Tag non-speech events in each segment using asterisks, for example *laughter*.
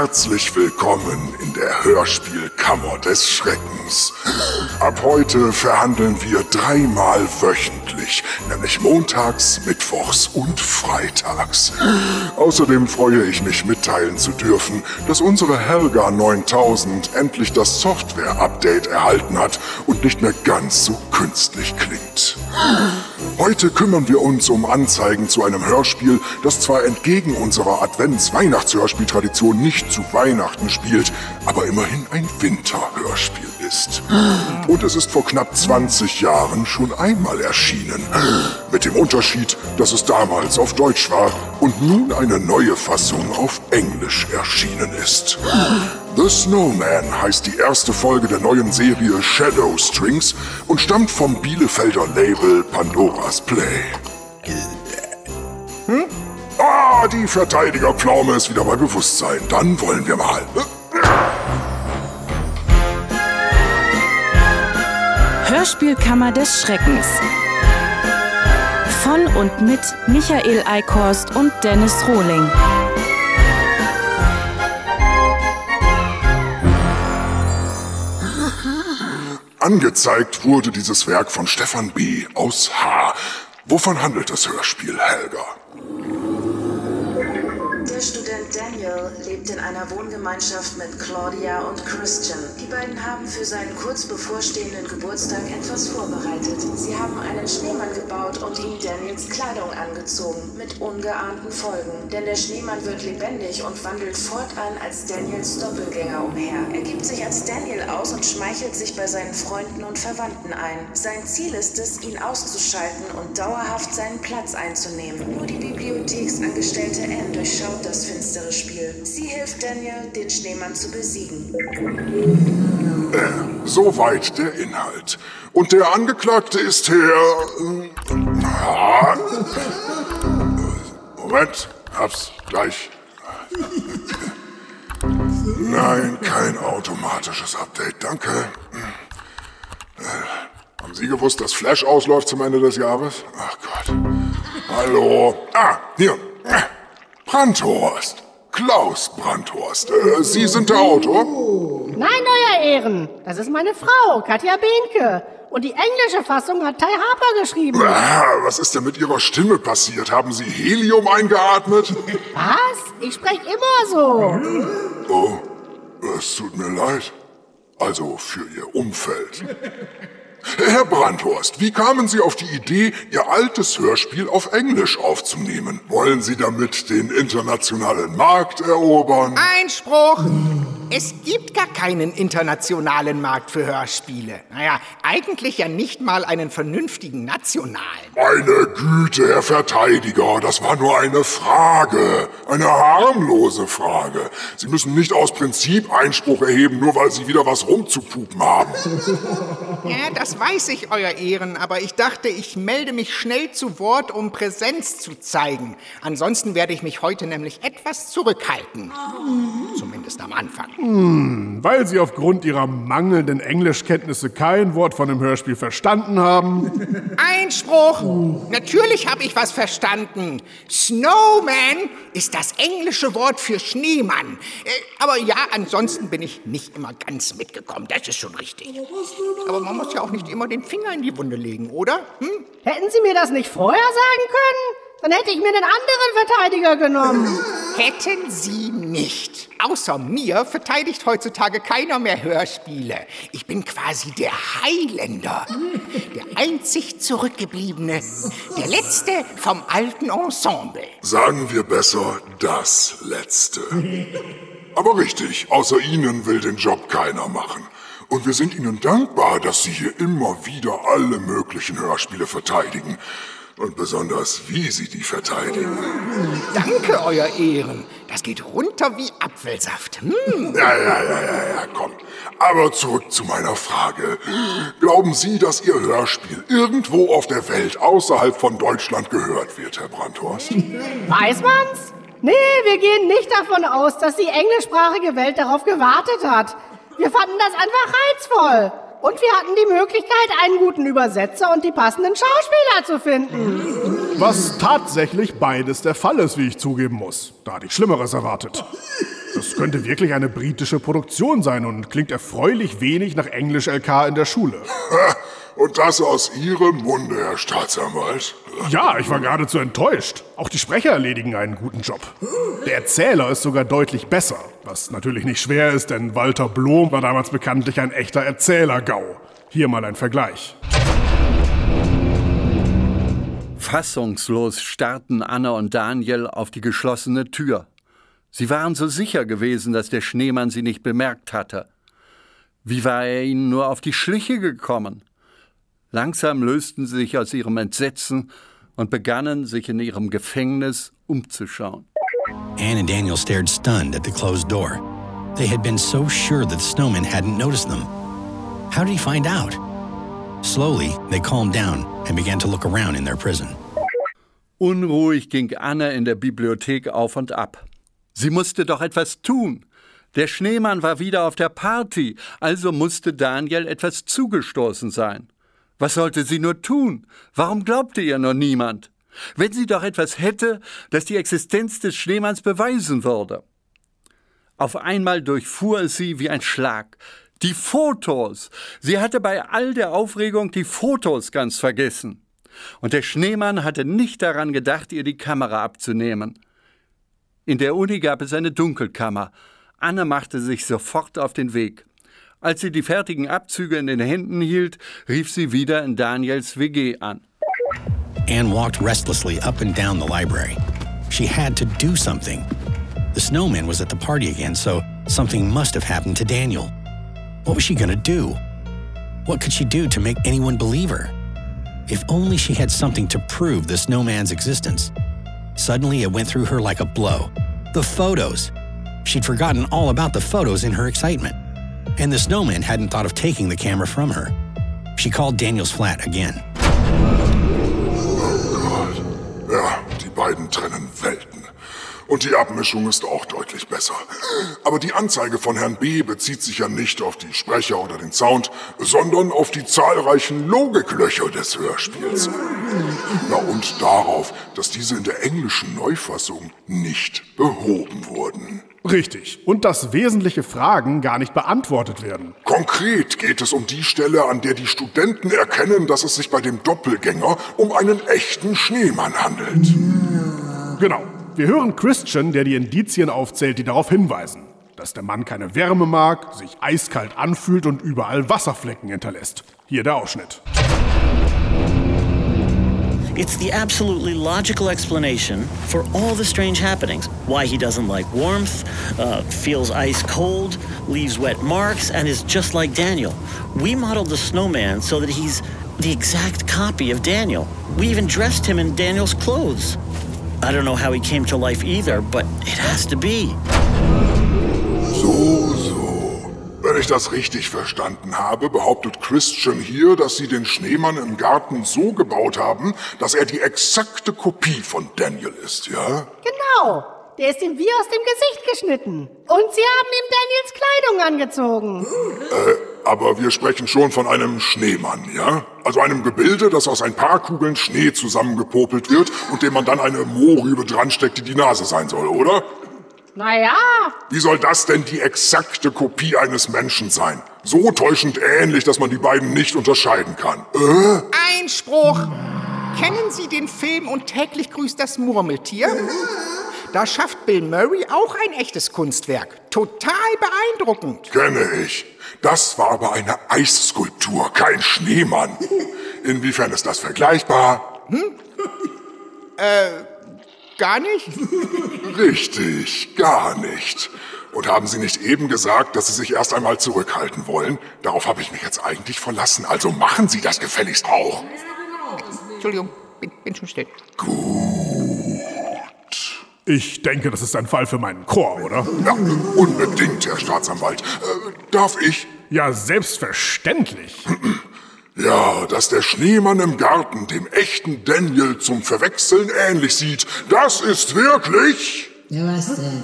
Herzlich willkommen in der Hörspielkammer des Schreckens. Ab heute verhandeln wir dreimal wöchentlich, nämlich montags, mittwochs und freitags. Außerdem freue ich mich mitteilen zu dürfen, dass unsere Helga 9000 endlich das Software-Update erhalten hat und nicht mehr ganz so künstlich klingt. Heute kümmern wir uns um Anzeigen zu einem Hörspiel, das zwar entgegen unserer Advents-Weihnachts-Hörspieltradition nicht zu Weihnachten spielt, aber immerhin ein Winterhörspiel ist. Und es ist vor knapp 20 Jahren schon einmal erschienen. Mit dem Unterschied, dass es damals auf Deutsch war und nun eine neue Fassung auf Englisch erschienen ist. The Snowman heißt die erste Folge der neuen Serie Shadow Strings und stammt vom Bielefelder Label Pandora's Play. Hm? Ah, die Verteidigerpflaume ist wieder bei Bewusstsein. Dann wollen wir mal. Hörspielkammer des Schreckens. Von und mit Michael Eickhorst und Dennis Rohling. Angezeigt wurde dieses Werk von Stefan B. aus H. Wovon handelt das Hörspiel, Helga? Daniel lebt in einer Wohngemeinschaft mit Claudia und Christian. Die beiden haben für seinen kurz bevorstehenden Geburtstag etwas vorbereitet. Sie haben einen Schneemann gebaut und ihm Daniels Kleidung angezogen, mit ungeahnten Folgen. Denn der Schneemann wird lebendig und wandelt fortan als Daniels Doppelgänger umher. Er gibt sich als Daniel aus und schmeichelt sich bei seinen Freunden und Verwandten ein. Sein Ziel ist es, ihn auszuschalten und dauerhaft seinen Platz einzunehmen. Nur die Bibliotheksangestellte Anne durchschaut das finstere Spiel. Sie hilft Daniel, den Schneemann zu besiegen. Äh, soweit der Inhalt. Und der Angeklagte ist Herr... Moment, hab's gleich. Nein, kein automatisches Update, danke. Äh, haben Sie gewusst, dass Flash ausläuft zum Ende des Jahres? Ach Gott. Hallo. Ah, hier. Brandhorst. Klaus Brandhorst. Äh, Sie sind der Autor? Nein, Euer Ehren. Das ist meine Frau, Katja Behnke. Und die englische Fassung hat Ty Harper geschrieben. Ah, was ist denn mit Ihrer Stimme passiert? Haben Sie Helium eingeatmet? Was? Ich spreche immer so. Oh, es tut mir leid. Also für Ihr Umfeld. Herr Brandhorst, wie kamen Sie auf die Idee, Ihr altes Hörspiel auf Englisch aufzunehmen? Wollen Sie damit den internationalen Markt erobern? Einspruch! Es gibt gar keinen internationalen Markt für Hörspiele. Naja, eigentlich ja nicht mal einen vernünftigen nationalen. Meine Güte, Herr Verteidiger, das war nur eine Frage. Eine harmlose Frage. Sie müssen nicht aus Prinzip Einspruch erheben, nur weil Sie wieder was rumzupupen haben. *laughs* Ja, das weiß ich, Euer Ehren, aber ich dachte, ich melde mich schnell zu Wort, um Präsenz zu zeigen. Ansonsten werde ich mich heute nämlich etwas zurückhalten. Zumindest am Anfang. Hm, weil Sie aufgrund Ihrer mangelnden Englischkenntnisse kein Wort von dem Hörspiel verstanden haben. Einspruch! Natürlich habe ich was verstanden. Snowman ist das englische Wort für Schneemann. Äh, aber ja, ansonsten bin ich nicht immer ganz mitgekommen. Das ist schon richtig. Aber man muss ja auch nicht immer den Finger in die Wunde legen, oder? Hm? Hätten Sie mir das nicht vorher sagen können? Dann hätte ich mir einen anderen Verteidiger genommen. Hätten Sie nicht. Außer mir verteidigt heutzutage keiner mehr Hörspiele. Ich bin quasi der Highlander. Der einzig Zurückgebliebene. Der Letzte vom alten Ensemble. Sagen wir besser das Letzte. Aber richtig, außer Ihnen will den Job keiner machen. Und wir sind Ihnen dankbar, dass Sie hier immer wieder alle möglichen Hörspiele verteidigen. Und besonders, wie Sie die verteidigen. Danke, Euer Ehren. Das geht runter wie Apfelsaft. Hm. Ja, ja, ja, ja, ja, komm. Aber zurück zu meiner Frage. Glauben Sie, dass Ihr Hörspiel irgendwo auf der Welt außerhalb von Deutschland gehört wird, Herr Brandhorst? Weiß man's? Nee, wir gehen nicht davon aus, dass die englischsprachige Welt darauf gewartet hat. Wir fanden das einfach reizvoll. Und wir hatten die Möglichkeit, einen guten Übersetzer und die passenden Schauspieler zu finden. Was tatsächlich beides der Fall ist, wie ich zugeben muss. Da hatte ich Schlimmeres erwartet. Das könnte wirklich eine britische Produktion sein und klingt erfreulich wenig nach Englisch-LK in der Schule. Und das aus Ihrem Munde, Herr Staatsanwalt. Ja, ich war geradezu enttäuscht. Auch die Sprecher erledigen einen guten Job. Der Erzähler ist sogar deutlich besser, was natürlich nicht schwer ist, denn Walter Blom war damals bekanntlich ein echter Erzähler-Gau. Hier mal ein Vergleich. Fassungslos starrten Anna und Daniel auf die geschlossene Tür. Sie waren so sicher gewesen, dass der Schneemann sie nicht bemerkt hatte. Wie war er ihnen nur auf die Schliche gekommen? Langsam lösten sie sich aus ihrem Entsetzen und begannen, sich in ihrem Gefängnis umzuschauen. Anne and Daniel stared stunned at the closed door. They had been so sure that the snowman hadn't noticed them. How did he find out? Slowly, they calmed down and began to look around in their prison. Unruhig ging Anne in der Bibliothek auf und ab. Sie musste doch etwas tun. Der Schneemann war wieder auf der Party, also musste Daniel etwas zugestoßen sein. Was sollte sie nur tun? Warum glaubte ihr noch niemand? Wenn sie doch etwas hätte, das die Existenz des Schneemanns beweisen würde. Auf einmal durchfuhr es sie wie ein Schlag. Die Fotos! Sie hatte bei all der Aufregung die Fotos ganz vergessen. Und der Schneemann hatte nicht daran gedacht, ihr die Kamera abzunehmen. In der Uni gab es eine Dunkelkammer. Anne machte sich sofort auf den Weg. Als sie die fertigen Abzüge in den Händen hielt, rief sie wieder in Daniels WG an. Anne walked restlessly up and down the library. She had to do something. The snowman was at the party again, so something must have happened to Daniel. What was she going to do? What could she do to make anyone believe her? If only she had something to prove the snowman's existence. Suddenly, it went through her like a blow. The photos! She'd forgotten all about the photos in her excitement and the snowman hadn't thought of taking the camera from her. She called Daniel's flat again. Oh Gott. Ja, die beiden trennen Welten. Und die Abmischung ist auch deutlich besser. Aber die Anzeige von Herrn B. bezieht sich ja nicht auf die Sprecher oder den Sound, sondern auf die zahlreichen Logiklöcher des Hörspiels. Na und darauf, dass diese in der englischen Neufassung nicht behoben wurden. Richtig. Und dass wesentliche Fragen gar nicht beantwortet werden. Konkret geht es um die Stelle, an der die Studenten erkennen, dass es sich bei dem Doppelgänger um einen echten Schneemann handelt. Genau. Wir hören Christian, der die Indizien aufzählt, die darauf hinweisen. Dass der Mann keine Wärme mag, sich eiskalt anfühlt und überall Wasserflecken hinterlässt. Hier der Ausschnitt. It's the absolutely logical explanation for all the strange happenings. Why he doesn't like warmth, uh, feels ice cold, leaves wet marks, and is just like Daniel. We modeled the snowman so that he's the exact copy of Daniel. We even dressed him in Daniel's clothes. I don't know how he came to life either, but it has to be. So, ich das richtig verstanden habe, behauptet Christian hier, dass sie den Schneemann im Garten so gebaut haben, dass er die exakte Kopie von Daniel ist, ja? Genau. Der ist ihm wie aus dem Gesicht geschnitten. Und sie haben ihm Daniels Kleidung angezogen. Äh, aber wir sprechen schon von einem Schneemann, ja? Also einem Gebilde, das aus ein paar Kugeln Schnee zusammengepopelt wird und dem man dann eine Mohrrübe dransteckt, die die Nase sein soll, oder? Naja. Wie soll das denn die exakte Kopie eines Menschen sein? So täuschend ähnlich, dass man die beiden nicht unterscheiden kann. Äh? Einspruch! Kennen Sie den Film Und täglich grüßt das Murmeltier? Da schafft Bill Murray auch ein echtes Kunstwerk. Total beeindruckend. Kenne ich. Das war aber eine Eisskulptur, kein Schneemann. Inwiefern ist das vergleichbar? Hm? *laughs* Äh, gar nicht? *laughs* Richtig, gar nicht. Und haben Sie nicht eben gesagt, dass Sie sich erst einmal zurückhalten wollen? Darauf habe ich mich jetzt eigentlich verlassen. Also machen Sie das gefälligst auch. Entschuldigung, bin, bin schon still. Gut. Ich denke, das ist ein Fall für meinen Chor, oder? Ja, unbedingt, Herr Staatsanwalt. Äh, darf ich? Ja, selbstverständlich. *clears throat* Ja, dass der Schneemann im Garten dem echten Daniel zum Verwechseln ähnlich sieht, das ist wirklich... Ja, was denn?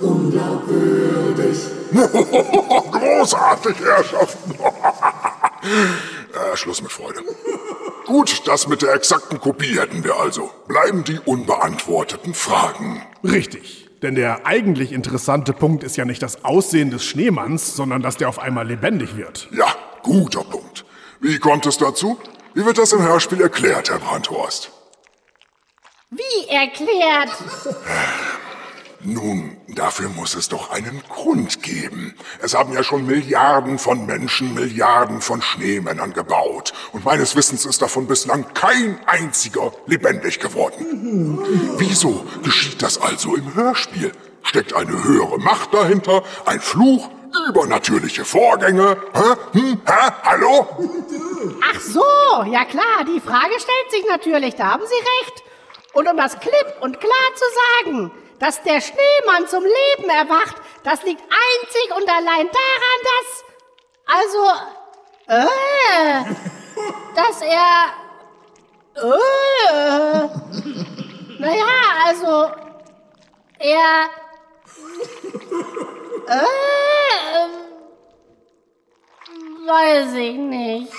Unwürdig. *laughs* Großartig, Herrschaften. *laughs* äh, Schluss mit Freude. Gut, das mit der exakten Kopie hätten wir also. Bleiben die unbeantworteten Fragen. Richtig. Denn der eigentlich interessante Punkt ist ja nicht das Aussehen des Schneemanns, sondern dass der auf einmal lebendig wird. Ja, guter Punkt. Wie kommt es dazu? Wie wird das im Hörspiel erklärt, Herr Brandhorst? Wie erklärt? *laughs* Nun, dafür muss es doch einen Grund geben. Es haben ja schon Milliarden von Menschen Milliarden von Schneemännern gebaut. Und meines Wissens ist davon bislang kein einziger lebendig geworden. Wieso geschieht das also im Hörspiel? Steckt eine höhere Macht dahinter? Ein Fluch? Übernatürliche Vorgänge? Hä? Hm? Hä? Hallo? Ach so, ja klar, die Frage stellt sich natürlich, da haben Sie recht. Und um das klipp und klar zu sagen, dass der Schneemann zum Leben erwacht, das liegt einzig und allein daran, dass. Also. Äh. *laughs* dass er. Äh. Naja, also. Er. Äh. Weiß ich nicht.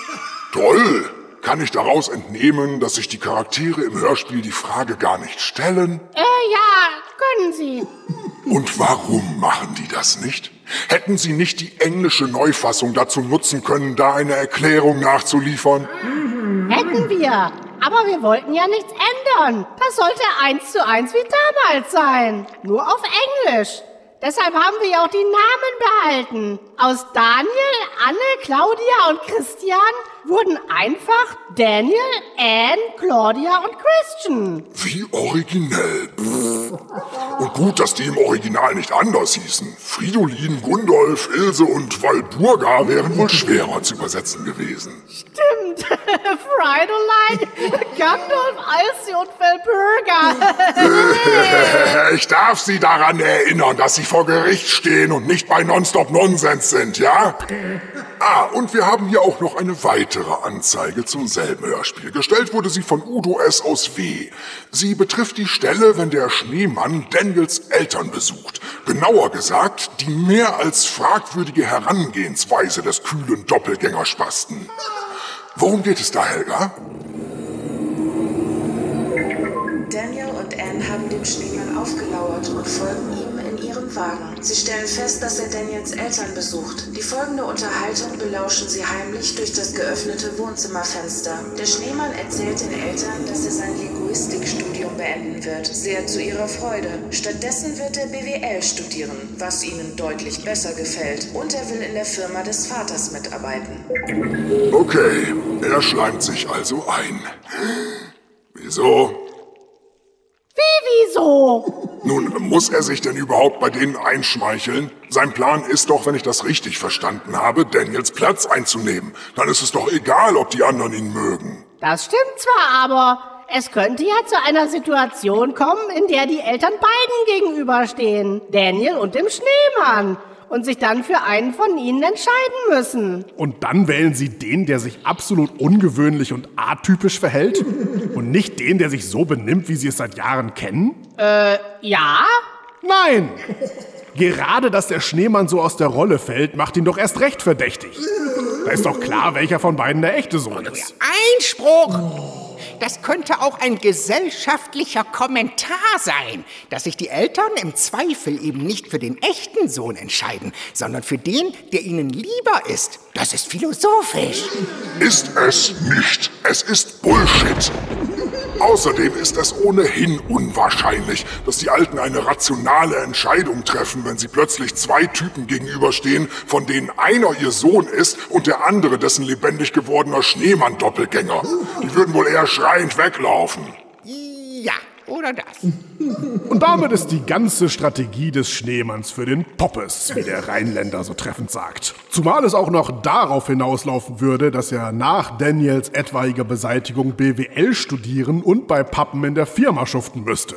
Toll! Kann ich daraus entnehmen, dass sich die Charaktere im Hörspiel die Frage gar nicht stellen? Äh, ja, können Sie. Und warum machen die das nicht? Hätten sie nicht die englische Neufassung dazu nutzen können, da eine Erklärung nachzuliefern? Hätten wir. Aber wir wollten ja nichts ändern. Das sollte eins zu eins wie damals sein. Nur auf Englisch. Deshalb haben wir ja auch die Namen behalten. Aus Daniel, Anne, Claudia und Christian wurden einfach Daniel, Anne, Claudia und Christian. Wie originell. Und gut, dass die im Original nicht anders hießen. Fridolin, Gundolf, Ilse und Walburga wären wohl schwerer zu übersetzen gewesen. Stimmt. *laughs* Fridolin, Gandalf, Alcy und Valburga. *laughs* ich darf Sie daran erinnern, dass Sie vor Gericht stehen und nicht bei Nonstop Nonsens sind, ja? Ah, und wir haben hier auch noch eine weitere Anzeige zum selben Hörspiel. Gestellt wurde sie von Udo S. aus W. Sie betrifft die Stelle, wenn der Schneemann Daniels Eltern besucht. Genauer gesagt, die mehr als fragwürdige Herangehensweise des kühlen Doppelgängerspasten. Worum geht es da, Helga? Daniel und Anne haben dem Schneemann aufgelauert und folgen ihm in ihrem Wagen. Sie stellen fest, dass er Daniels Eltern besucht. Die folgende Unterhaltung belauschen sie heimlich durch das geöffnete Wohnzimmerfenster. Der Schneemann erzählt den Eltern, dass er sein Linguistikstudium beenden wird, sehr zu ihrer Freude. Stattdessen wird er BWL studieren, was ihnen deutlich besser gefällt. Und er will in der Firma des Vaters mitarbeiten. Okay, er schleimt sich also ein. Wieso? Wie wieso? Nun, muss er sich denn überhaupt bei denen einschmeicheln? Sein Plan ist doch, wenn ich das richtig verstanden habe, Daniels Platz einzunehmen. Dann ist es doch egal, ob die anderen ihn mögen. Das stimmt zwar, aber es könnte ja zu einer Situation kommen, in der die Eltern beiden gegenüberstehen. Daniel und dem Schneemann. Und sich dann für einen von ihnen entscheiden müssen. Und dann wählen sie den, der sich absolut ungewöhnlich und atypisch verhält? Und nicht den, der sich so benimmt, wie sie es seit Jahren kennen? Äh, ja? Nein! Gerade, dass der Schneemann so aus der Rolle fällt, macht ihn doch erst recht verdächtig. Da ist doch klar, welcher von beiden der echte Sohn ist. Einspruch! Das könnte auch ein gesellschaftlicher Kommentar sein, dass sich die Eltern im Zweifel eben nicht für den echten Sohn entscheiden, sondern für den, der ihnen lieber ist. Das ist philosophisch. Ist es nicht. Es ist Bullshit. Außerdem ist es ohnehin unwahrscheinlich, dass die Alten eine rationale Entscheidung treffen, wenn sie plötzlich zwei Typen gegenüberstehen, von denen einer ihr Sohn ist und der andere dessen lebendig gewordener Schneemann-Doppelgänger. Die würden wohl eher schreiend weglaufen. Oder das. Und damit ist die ganze Strategie des Schneemanns für den Poppes, wie der Rheinländer so treffend sagt. Zumal es auch noch darauf hinauslaufen würde, dass er nach Daniels etwaiger Beseitigung BWL studieren und bei Pappen in der Firma schuften müsste.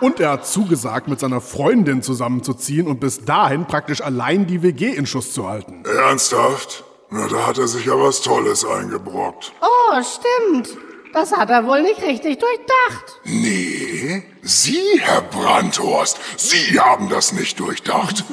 Und er hat zugesagt, mit seiner Freundin zusammenzuziehen und bis dahin praktisch allein die WG in Schuss zu halten. Ernsthaft? Na, da hat er sich ja was Tolles eingebrockt. Oh, stimmt. Das hat er wohl nicht richtig durchdacht. Nee, Sie, Herr Brandhorst, Sie haben das nicht durchdacht.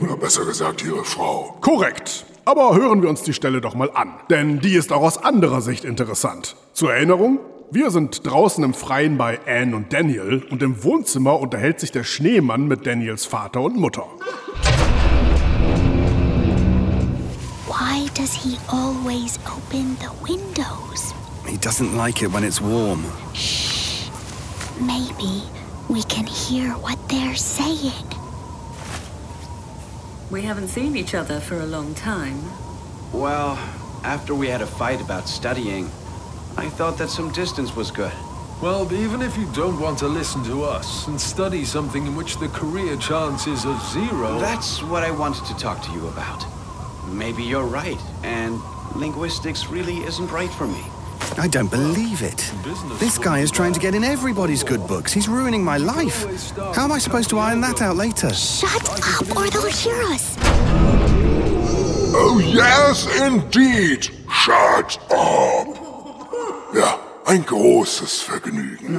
Oder besser gesagt, Ihre Frau. Korrekt. Aber hören wir uns die Stelle doch mal an, denn die ist auch aus anderer Sicht interessant. Zur Erinnerung, wir sind draußen im Freien bei Anne und Daniel und im Wohnzimmer unterhält sich der Schneemann mit Daniels Vater und Mutter. Why does he always open the windows? He doesn't like it when it's warm. Shh. Maybe we can hear what they're saying. We haven't seen each other for a long time. Well, after we had a fight about studying, I thought that some distance was good. Well, even if you don't want to listen to us and study something in which the career chance is of zero. That's what I wanted to talk to you about. Maybe you're right, and linguistics really isn't right for me. I don't believe it. This guy is trying to get in everybody's good books. He's ruining my life. How am I supposed to iron that out later? Shut up, or they'll hear us. Oh, yes, indeed. Shut up. Ja, ein großes Vergnügen.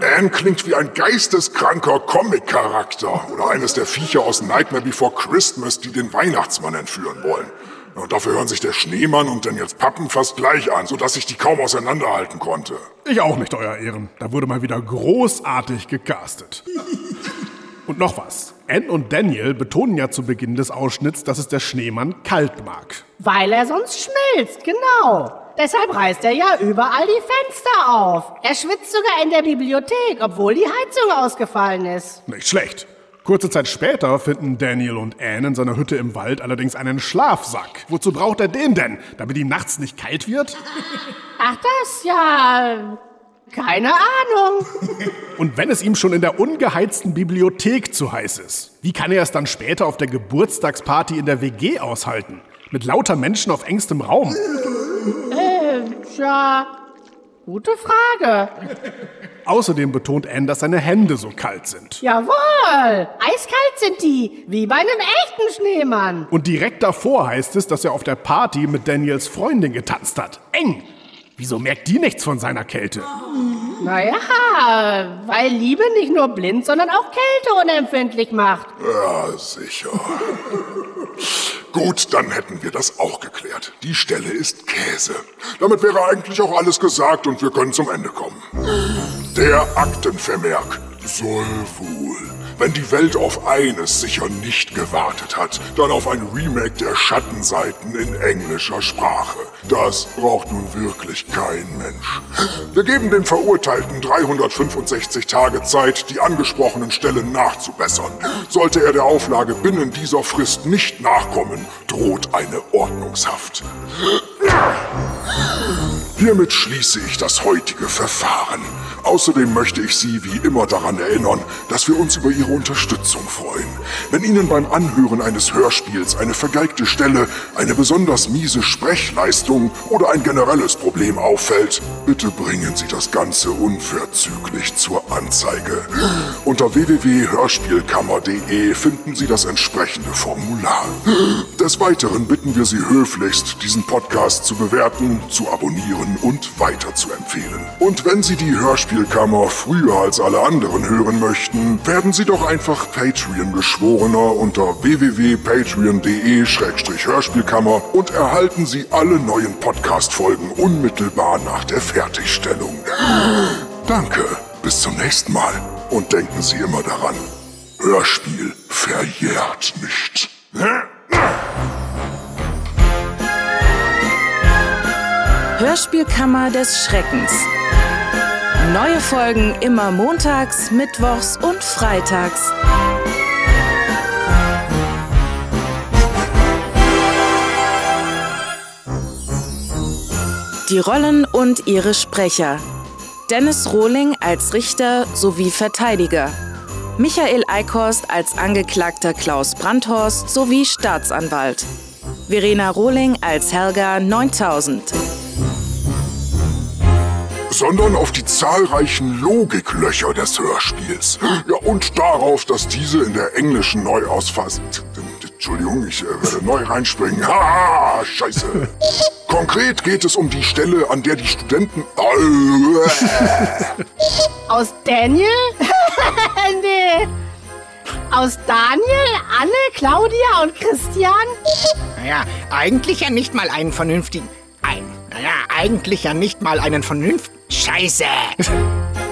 Anne klingt wie ein geisteskranker Comic-Charakter oder eines der Viecher aus Nightmare Before Christmas, die den Weihnachtsmann entführen wollen. Und dafür hören sich der Schneemann und Daniels Pappen fast gleich an, sodass ich die kaum auseinanderhalten konnte. Ich auch nicht, Euer Ehren. Da wurde mal wieder großartig gecastet. Und noch was. Anne und Daniel betonen ja zu Beginn des Ausschnitts, dass es der Schneemann kalt mag. Weil er sonst schmilzt, genau. Deshalb reißt er ja überall die Fenster auf. Er schwitzt sogar in der Bibliothek, obwohl die Heizung ausgefallen ist. Nicht schlecht. Kurze Zeit später finden Daniel und Anne in seiner Hütte im Wald allerdings einen Schlafsack. Wozu braucht er den denn? Damit ihm nachts nicht kalt wird? Ach, das ja. Keine Ahnung. *laughs* Und wenn es ihm schon in der ungeheizten Bibliothek zu heiß ist, wie kann er es dann später auf der Geburtstagsparty in der WG aushalten? Mit lauter Menschen auf engstem Raum? Äh, tja, gute Frage. *laughs* Außerdem betont Anne, dass seine Hände so kalt sind. Jawohl, eiskalt sind die, wie bei einem echten Schneemann. Und direkt davor heißt es, dass er auf der Party mit Daniels Freundin getanzt hat. Eng! Wieso merkt die nichts von seiner Kälte? Naja, weil Liebe nicht nur blind, sondern auch Kälte unempfindlich macht. Ja, sicher. Gut, dann hätten wir das auch geklärt. Die Stelle ist Käse. Damit wäre eigentlich auch alles gesagt und wir können zum Ende kommen. Der Aktenvermerk soll wohl, wenn die Welt auf eines sicher nicht gewartet hat, dann auf ein Remake der Schattenseiten in englischer Sprache. Das braucht nun wirklich kein Mensch. Wir geben dem Verurteilten 365 Tage Zeit, die angesprochenen Stellen nachzubessern. Sollte er der Auflage binnen dieser Frist nicht nachkommen, droht eine Ordnungshaft. Hiermit schließe ich das heutige Verfahren. Außerdem möchte ich Sie wie immer daran erinnern, dass wir uns über Ihre Unterstützung freuen. Wenn Ihnen beim Anhören eines Hörspiels eine vergeigte Stelle, eine besonders miese Sprechleistung oder ein generelles Problem auffällt, bitte bringen Sie das Ganze unverzüglich zur Anzeige. Unter www.hörspielkammer.de finden Sie das entsprechende Formular. Des Weiteren bitten wir Sie höflichst, diesen Podcast zu bewerten, zu abonnieren und weiterzuempfehlen. Und wenn Sie die Hörspielkammer früher als alle anderen hören möchten, werden Sie doch einfach Patreon-Geschworener unter www.patreon.de-hörspielkammer und erhalten Sie alle neuen Podcast-Folgen unmittelbar nach der Fertigstellung. Danke, bis zum nächsten Mal. Und denken Sie immer daran, Hörspiel verjährt nicht. Hörspielkammer des Schreckens. Neue Folgen immer montags, mittwochs und freitags. Die Rollen und ihre Sprecher. Dennis Rohling als Richter sowie Verteidiger. Michael Eickhorst als Angeklagter Klaus Brandhorst sowie Staatsanwalt. Verena Rohling als Helga 9000 sondern auf die zahlreichen Logiklöcher des Hörspiels. Ja, und darauf, dass diese in der englischen Neuausfassung... Entschuldigung, ich äh, werde neu reinspringen. Ha, scheiße. Konkret geht es um die Stelle, an der die Studenten... *laughs* Aus Daniel? *laughs* nee. Aus Daniel, Anne, Claudia und Christian? Naja, eigentlich ja nicht mal einen vernünftigen... Ein... Naja, eigentlich ja nicht mal einen vernünftigen... Scheiße! *laughs*